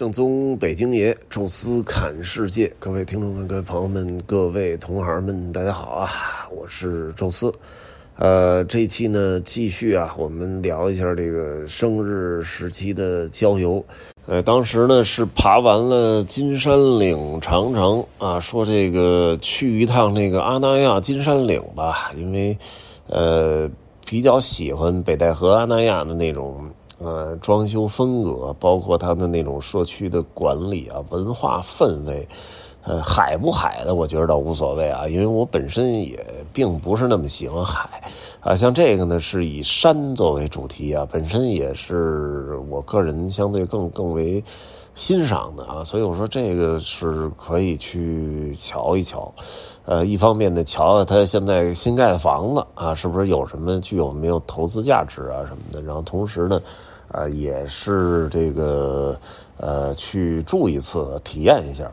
正宗北京爷，宙斯侃世界。各位听众们、各位朋友们、各位同行们，大家好啊！我是宙斯。呃，这一期呢，继续啊，我们聊一下这个生日时期的郊游。呃，当时呢是爬完了金山岭长城啊，说这个去一趟那个阿那亚金山岭吧，因为呃比较喜欢北戴河阿那亚的那种呃装修风格，包括它的那种社区的管理啊，文化氛围。呃，海不海的，我觉得倒无所谓啊，因为我本身也并不是那么喜欢海啊。像这个呢，是以山作为主题啊，本身也是我个人相对更更为欣赏的啊，所以我说这个是可以去瞧一瞧。呃，一方面呢，瞧瞧他现在新盖的房子啊，是不是有什么具有没有投资价值啊什么的。然后同时呢，啊，也是这个呃去住一次，体验一下。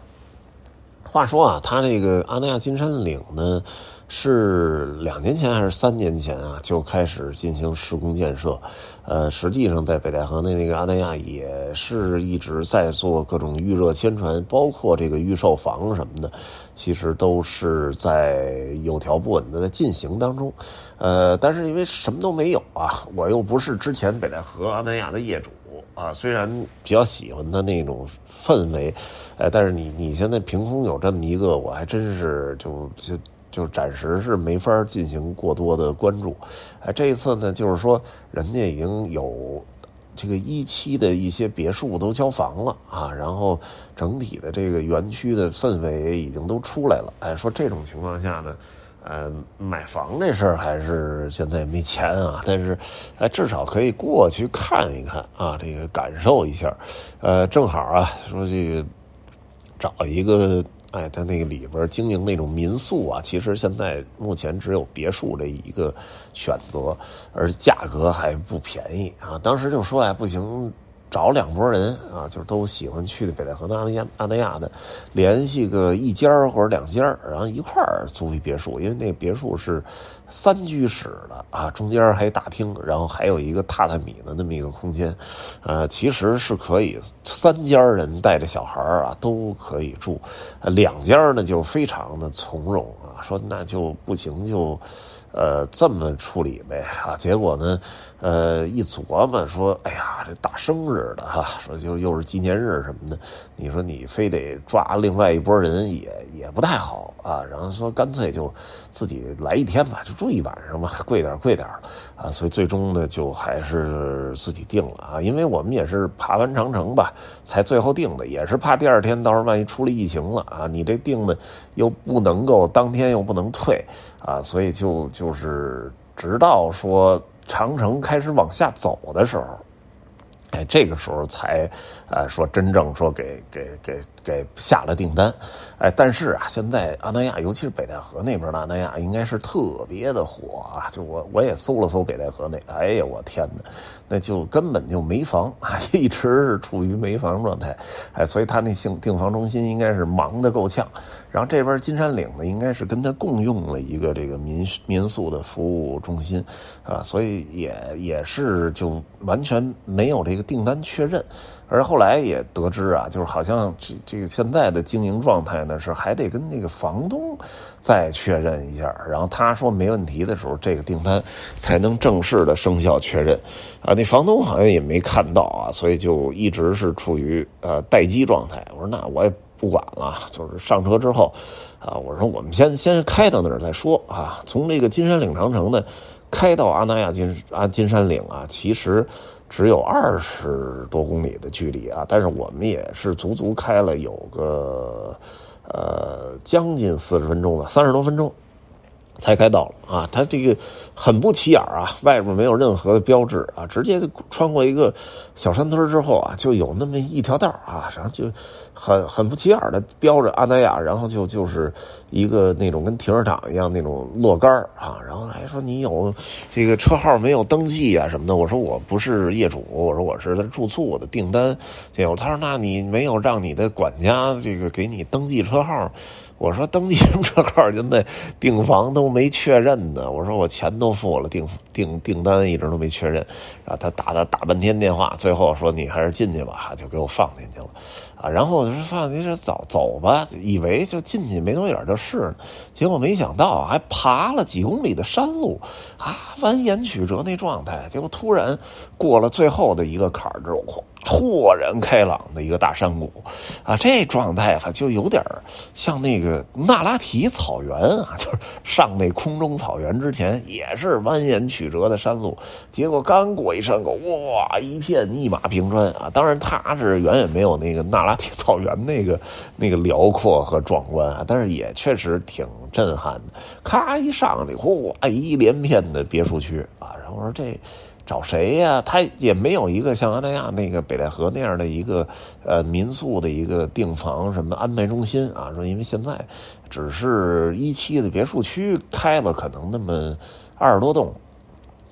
话说啊，他这个阿那亚金山岭呢，是两年前还是三年前啊就开始进行施工建设。呃，实际上在北戴河内那个阿那亚也是一直在做各种预热宣传，包括这个预售房什么的，其实都是在有条不紊的在进行当中。呃，但是因为什么都没有啊，我又不是之前北戴河阿那亚的业主。啊，虽然比较喜欢它那种氛围，哎，但是你你现在凭空有这么一个，我还真是就就就暂时是没法进行过多的关注。哎，这一次呢，就是说人家已经有这个一期的一些别墅都交房了啊，然后整体的这个园区的氛围已经都出来了。哎，说这种情况下呢。呃，买房这事儿还是现在没钱啊，但是，哎，至少可以过去看一看啊，这个感受一下。呃，正好啊，说这个找一个，哎，他那个里边经营那种民宿啊，其实现在目前只有别墅这一个选择，而价格还不便宜啊。当时就说，哎，不行。找两拨人啊，就是都喜欢去的北戴河的、阿那亚、阿那亚的，联系个一家或者两家然后一块儿租一别墅。因为那别墅是三居室的啊，中间还大厅，然后还有一个榻榻米的那么一个空间，呃，其实是可以三家人带着小孩啊都可以住，两家呢就非常的从容啊，说那就不行就。呃，这么处理呗啊？结果呢，呃，一琢磨说，哎呀，这大生日的哈，说就又是纪念日什么的，你说你非得抓另外一拨人也也不太好啊。然后说干脆就自己来一天吧，就住一晚上吧，贵点贵点啊。所以最终呢，就还是自己定了啊。因为我们也是爬完长城吧，才最后定的，也是怕第二天到时候万一出了疫情了啊，你这定的又不能够当天又不能退。啊，所以就就就是直到说长城开始往下走的时候。哎，这个时候才，呃，说真正说给给给给下了订单，哎，但是啊，现在阿那亚，尤其是北戴河那边的阿那亚，应该是特别的火啊！就我我也搜了搜北戴河那，哎呀，我天哪，那就根本就没房 啊，一直是处于没房状态，哎，所以他那订订房中心应该是忙得够呛。然后这边金山岭呢，应该是跟他共用了一个这个民民宿的服务中心，啊，所以也也是就完全没有这个个订单确认。而后来也得知啊，就是好像这这个现在的经营状态呢，是还得跟那个房东再确认一下。然后他说没问题的时候，这个订单才能正式的生效确认。啊，那房东好像也没看到啊，所以就一直是处于呃待机状态。我说那我也。不管了，就是上车之后，啊，我说我们先先开到那儿再说啊。从这个金山岭长城呢，开到阿那亚金啊金山岭啊，其实只有二十多公里的距离啊，但是我们也是足足开了有个呃将近四十分钟吧，三十多分钟。才开到了啊，它这个很不起眼啊，外边没有任何的标志啊，直接就穿过一个小山村之后啊，就有那么一条道啊，然后就很很不起眼的标着阿那亚，然后就就是一个那种跟停车场一样那种落杆啊，然后还说你有这个车号没有登记啊什么的，我说我不是业主，我说我是他住宿的订单，他说那你没有让你的管家这个给你登记车号。我说登记什么这号？您那订房都没确认呢。我说我钱都付了，订订订单一直都没确认。啊他打了打半天电话，最后说你还是进去吧，就给我放进去了。啊，然后我就说放进去走走吧，以为就进去没多远就是结果没想到还爬了几公里的山路，啊，蜿蜒曲折那状态，结果突然过了最后的一个坎儿之后。豁然开朗的一个大山谷，啊，这状态啊，就有点像那个那拉提草原啊，就是上那空中草原之前也是蜿蜒曲折的山路，结果刚过一山沟，哇，一片一马平川啊！当然，它是远远没有那个那拉提草原那个那个辽阔和壮观啊，但是也确实挺震撼的。咔一上去，嚯，一连片的别墅区啊，然后我说这。找谁呀？他也没有一个像阿那亚那个北戴河那样的一个呃民宿的一个订房什么安排中心啊。说因为现在只是一期的别墅区开了，可能那么二十多栋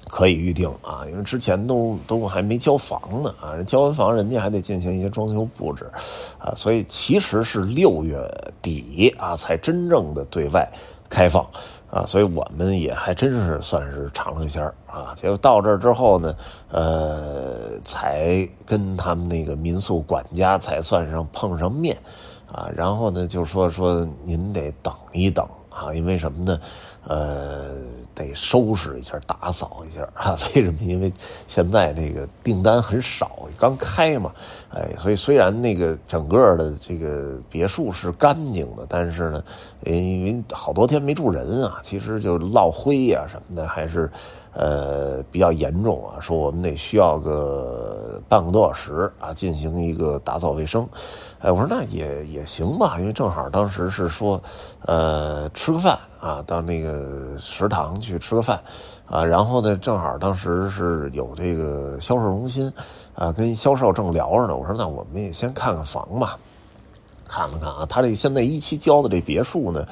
可以预定啊。因为之前都都还没交房呢啊，交完房人家还得进行一些装修布置啊，所以其实是六月底啊才真正的对外开放。啊，所以我们也还真是算是尝了鲜儿啊。结果到这儿之后呢，呃，才跟他们那个民宿管家才算上碰上面，啊，然后呢就说说您得等一等啊，因为什么呢？呃，得收拾一下，打扫一下啊。为什么？因为现在这个订单很少，刚开嘛，哎，所以虽然那个整个的这个别墅是干净的，但是呢，因为好多天没住人啊，其实就落灰呀什么的，还是呃比较严重啊。说我们得需要个半个多小时啊，进行一个打扫卫生。哎，我说那也也行吧，因为正好当时是说，呃，吃个饭啊，到那个食堂去吃个饭，啊，然后呢，正好当时是有这个销售中心，啊，跟销售正聊着呢。我说那我们也先看看房吧，看了看啊，他这现在一期交的这别墅呢，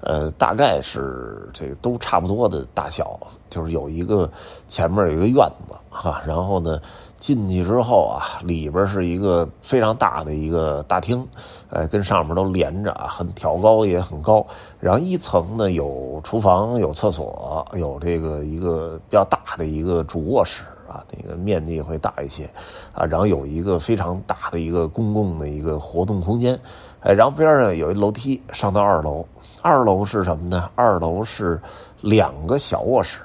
呃，大概是这个都差不多的大小，就是有一个前面有一个院子哈，然后呢。进去之后啊，里边是一个非常大的一个大厅，呃，跟上面都连着啊，很挑高也很高。然后一层呢有厨房、有厕所、有这个一个比较大的一个主卧室啊，那个面积会大一些啊。然后有一个非常大的一个公共的一个活动空间，哎，然后边上有一楼梯上到二楼。二楼是什么呢？二楼是两个小卧室。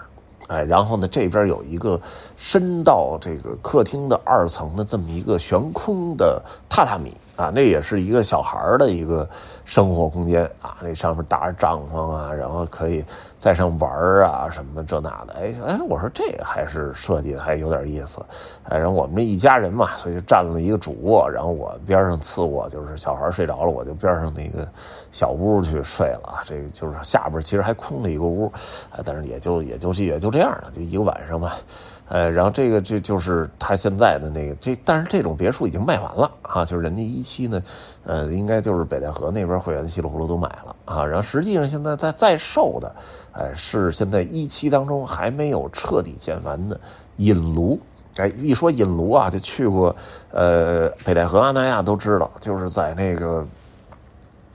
哎，然后呢，这边有一个伸到这个客厅的二层的这么一个悬空的榻榻米。啊，那也是一个小孩的一个生活空间啊，那上面搭着帐篷啊，然后可以在上玩啊，什么这那的。哎哎，我说这个还是设计的还有点意思。哎，然后我们一家人嘛，所以就占了一个主卧，然后我边上次卧就是小孩睡着了，我就边上那个小屋去睡了。这个就是下边其实还空了一个屋，但是也就也就也就这样了，就一个晚上吧。呃，然后这个这就是他现在的那个这，但是这种别墅已经卖完了啊，就是人家一期呢，呃，应该就是北戴河那边会员稀里糊涂都买了啊，然后实际上现在在在售的，哎，是现在一期当中还没有彻底建完的引炉，哎，一说引炉啊，就去过呃北戴河阿那亚都知道，就是在那个。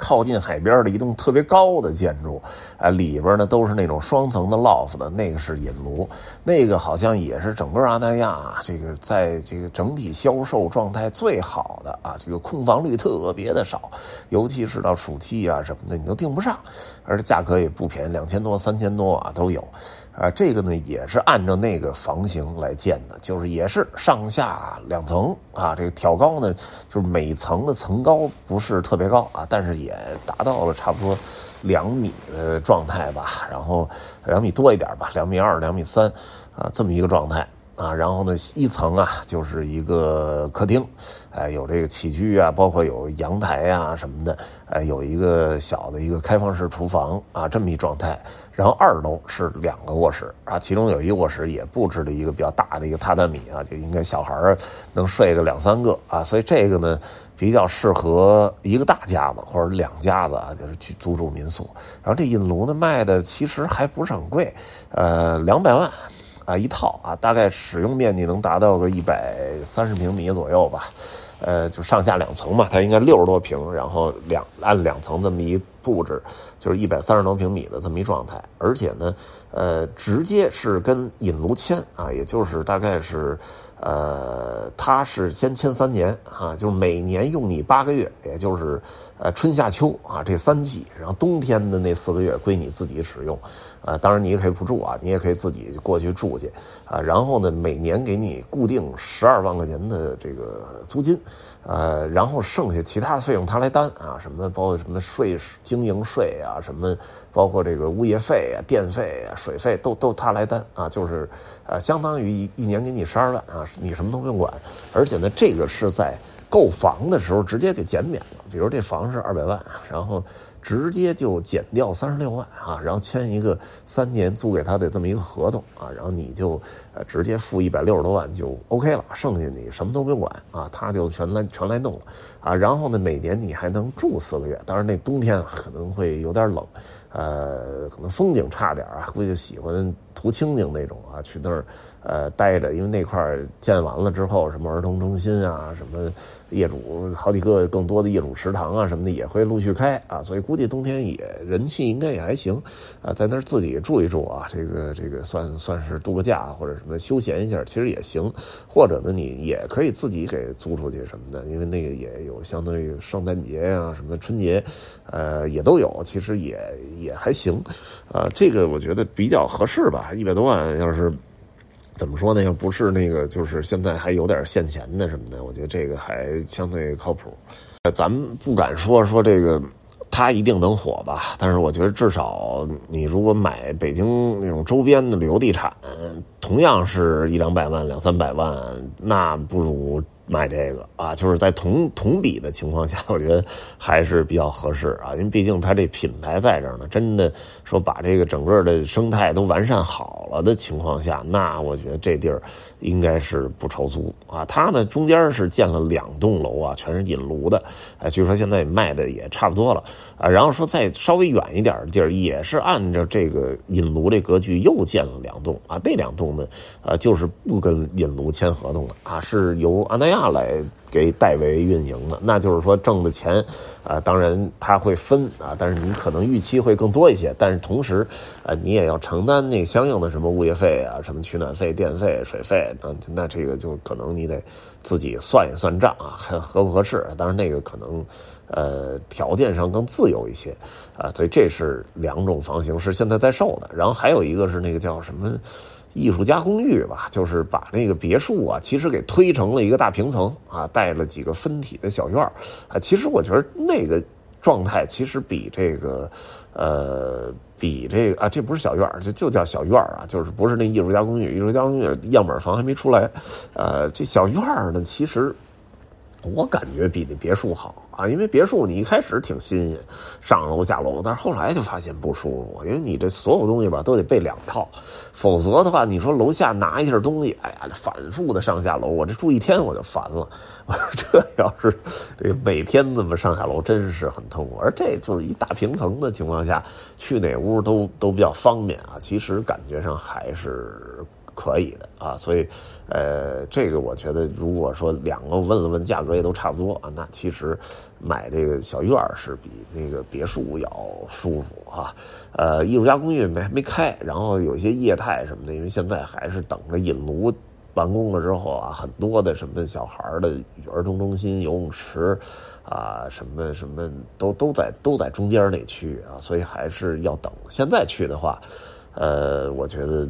靠近海边的一栋特别高的建筑，啊，里边呢都是那种双层的 loft 的，那个是引炉，那个好像也是整个阿那亚这个在这个整体销售状态最好的啊，这个空房率特别的少，尤其是到暑期啊什么的，你都订不上，而且价格也不便宜，两千多、三千多啊都有。啊，这个呢也是按照那个房型来建的，就是也是上下两层啊。这个挑高呢，就是每层的层高不是特别高啊，但是也达到了差不多两米的状态吧。然后两米多一点吧，两米二、两米三啊，这么一个状态啊。然后呢，一层啊就是一个客厅，哎，有这个起居啊，包括有阳台啊什么的，哎，有一个小的一个开放式厨房啊，这么一状态。然后二楼是两个卧室啊，其中有一个卧室也布置了一个比较大的一个榻榻米啊，就应该小孩能睡个两三个啊，所以这个呢比较适合一个大家子或者两家子啊，就是去租住民宿。然后这引炉呢卖的其实还不是很贵，呃，两百万啊一套啊，大概使用面积能达到个一百三十平米左右吧。呃，就上下两层嘛，它应该六十多平，然后两按两层这么一布置，就是一百三十多平米的这么一状态，而且呢，呃，直接是跟引炉签啊，也就是大概是。呃，他是先签三年啊，就是每年用你八个月，也就是呃春夏秋啊这三季，然后冬天的那四个月归你自己使用，啊，当然你也可以不住啊，你也可以自己过去住去啊，然后呢，每年给你固定十二万块钱的这个租金。呃，然后剩下其他的费用他来担啊，什么包括什么税、经营税啊，什么包括这个物业费啊、电费啊、水费都都他来担啊，就是呃，相当于一一年给你十二万啊，你什么都不用管，而且呢，这个是在购房的时候直接给减免了，比如这房是二百万，然后。直接就减掉三十六万啊，然后签一个三年租给他的这么一个合同啊，然后你就呃直接付一百六十多万就 OK 了，剩下你什么都不用管啊，他就全来全来弄了啊，然后呢每年你还能住四个月，当然那冬天可能会有点冷，呃，可能风景差点啊，估计喜欢图清静那种啊，去那儿。呃，待着，因为那块建完了之后，什么儿童中心啊，什么业主好几个更多的业主食堂啊，什么的也会陆续开啊，所以估计冬天也人气应该也还行啊，在那儿自己住一住啊，这个这个算算是度个假或者什么休闲一下，其实也行。或者呢，你也可以自己给租出去什么的，因为那个也有相当于圣诞节呀、什么春节，呃，也都有，其实也也还行啊。这个我觉得比较合适吧，一百多万要是。怎么说呢？要不是那个，就是现在还有点现钱的什么的，我觉得这个还相对靠谱。咱们不敢说说这个它一定能火吧，但是我觉得至少你如果买北京那种周边的旅游地产，同样是一两百万、两三百万，那不如。卖这个啊，就是在同同比的情况下，我觉得还是比较合适啊，因为毕竟它这品牌在这儿呢。真的说把这个整个的生态都完善好了的情况下，那我觉得这地儿应该是不愁租啊。它呢中间是建了两栋楼啊，全是引炉的，哎，据说现在卖的也差不多了啊。然后说再稍微远一点的地儿，也是按照这个引炉这格局又建了两栋啊。那两栋呢，呃，就是不跟引炉签合同的啊，是由安那亚。来给代为运营的，那就是说挣的钱，啊，当然他会分啊，但是你可能预期会更多一些，但是同时，啊，你也要承担那相应的什么物业费啊，什么取暖费、电费、水费，那，那这个就可能你得自己算一算账啊，看合不合适。当然那个可能，呃，条件上更自由一些，啊，所以这是两种房型是现在在售的，然后还有一个是那个叫什么？艺术家公寓吧，就是把那个别墅啊，其实给推成了一个大平层啊，带了几个分体的小院啊。其实我觉得那个状态其实比这个，呃，比这个啊，这不是小院就就叫小院啊，就是不是那艺术家公寓，艺术家公寓样本房还没出来，呃，这小院呢，其实。我感觉比那别墅好啊，因为别墅你一开始挺新鲜，上楼下楼，但是后来就发现不舒服，因为你这所有东西吧都得备两套，否则的话，你说楼下拿一下东西，哎呀，反复的上下楼，我这住一天我就烦了。我说这要是这每天这么上下楼，真是很痛苦。而这就是一大平层的情况下，去哪屋都都比较方便啊。其实感觉上还是。可以的啊，所以，呃，这个我觉得，如果说两个问了问价格也都差不多啊，那其实买这个小院是比那个别墅要舒服啊。呃，艺术家公寓没没开，然后有些业态什么的，因为现在还是等着引炉完工了之后啊，很多的什么小孩的儿童中心、游泳池啊，什么什么都都在都在中间那区域啊，所以还是要等。现在去的话，呃，我觉得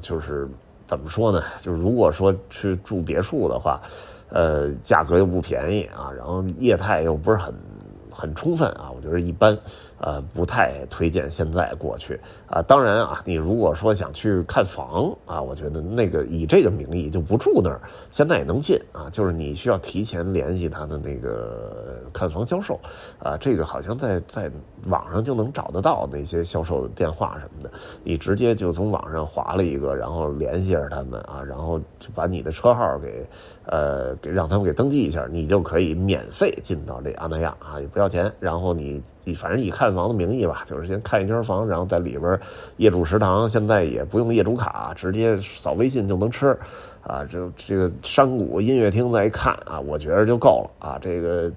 就是。怎么说呢？就是如果说去住别墅的话，呃，价格又不便宜啊，然后业态又不是很很充分啊，我觉得一般，呃，不太推荐现在过去啊。当然啊，你如果说想去看房啊，我觉得那个以这个名义就不住那儿，现在也能进啊，就是你需要提前联系他的那个看房销售，啊，这个好像在在网上就能找得到那些销售电话什么的，你直接就从网上划了一个，然后联系着他们啊，然后就把你的车号给呃给让他们给登记一下，你就可以免费进到这阿那亚啊，也不要钱，然后你你反正以看房的名义吧，就是先看一圈房，然后在里边业主食堂现在也不用业主卡，直接扫微信就能吃。啊，这这个山谷音乐厅再一看啊，我觉得就够了啊。这个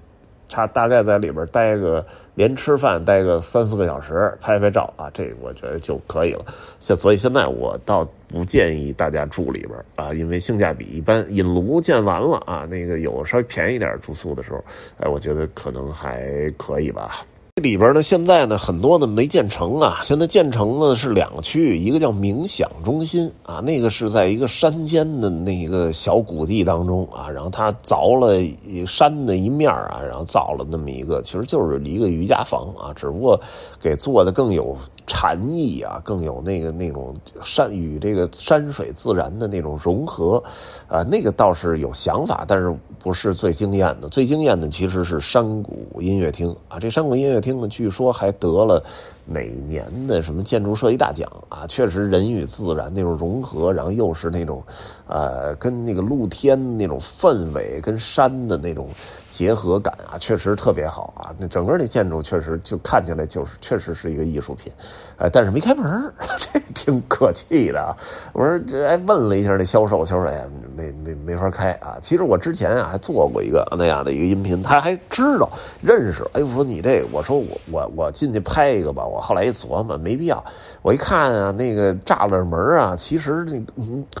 差大概在里边待个连吃饭待个三四个小时，拍拍照啊，这我觉得就可以了。现所以现在我倒不建议大家住里边啊，因为性价比一般。引炉建完了啊，那个有稍微便宜点住宿的时候，哎，我觉得可能还可以吧。这里边呢，现在呢很多的没建成啊。现在建成呢是两个区域，一个叫冥想中心啊，那个是在一个山间的那一个小谷地当中啊，然后他凿了山的一面啊，然后造了那么一个，其实就是一个瑜伽房啊，只不过给做的更有禅意啊，更有那个那种山与这个山水自然的那种融合啊，那个倒是有想法，但是不是最惊艳的。最惊艳的其实是山谷音乐厅啊，这山谷音乐。厅呢，据说还得了每年的什么建筑设计大奖啊！确实，人与自然那种融合，然后又是那种，呃，跟那个露天那种氛围，跟山的那种结合感啊，确实特别好啊！那整个那建筑确实就看起来就是，确实是一个艺术品，哎，但是没开门，这挺可气的！我说这哎，问了一下那销售，销售哎，没没没法开啊！其实我之前啊还做过一个那样的一个音频，他还知道认识，哎，我说你这，我说。我我我进去拍一个吧，我后来一琢磨没必要。我一看啊，那个栅栏门啊，其实那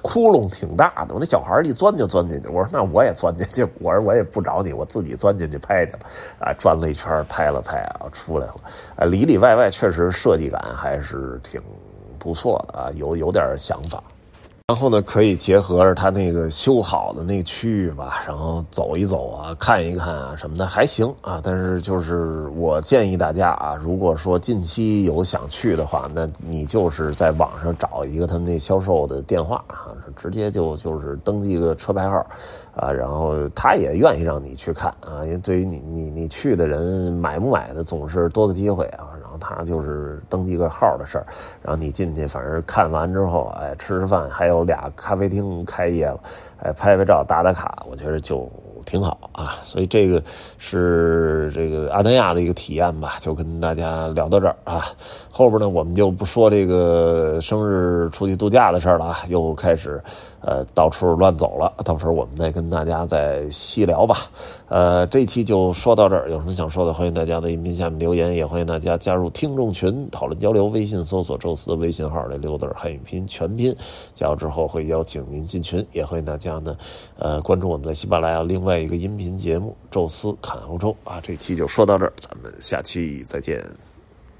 窟窿挺大的，我那小孩一钻就钻进去。我说那我也钻进去，我说我也不找你，我自己钻进去拍去了。啊，转了一圈拍了拍啊，出来了。啊，里里外外确实设计感还是挺不错的啊，有有点想法。然后呢，可以结合着它那个修好的那区域吧，然后走一走啊，看一看啊什么的还行啊。但是就是我建议大家啊，如果说近期有想去的话，那你就是在网上找一个他们那销售的电话啊，直接就就是登记个车牌号啊，然后他也愿意让你去看啊，因为对于你你你去的人买不买的总是多个机会啊。他就是登记个号的事儿，然后你进去，反正看完之后，哎，吃吃饭，还有俩咖啡厅开业了，哎，拍拍照，打打卡，我觉得就。挺好啊，所以这个是这个阿那亚的一个体验吧，就跟大家聊到这儿啊。后边呢，我们就不说这个生日出去度假的事儿了啊，又开始呃到处乱走了。到时候我们再跟大家再细聊吧。呃，这期就说到这儿，有什么想说的，欢迎大家在音频下面留言，也欢迎大家加入听众群讨论交流。微信搜索“宙斯”微信号这六字汉语拼全拼，加入之后会邀请您进群，也欢迎大家呢呃关注我们的喜马拉雅另外。一个音频节目《宙斯侃欧洲》啊，这期就说到这儿，咱们下期再见。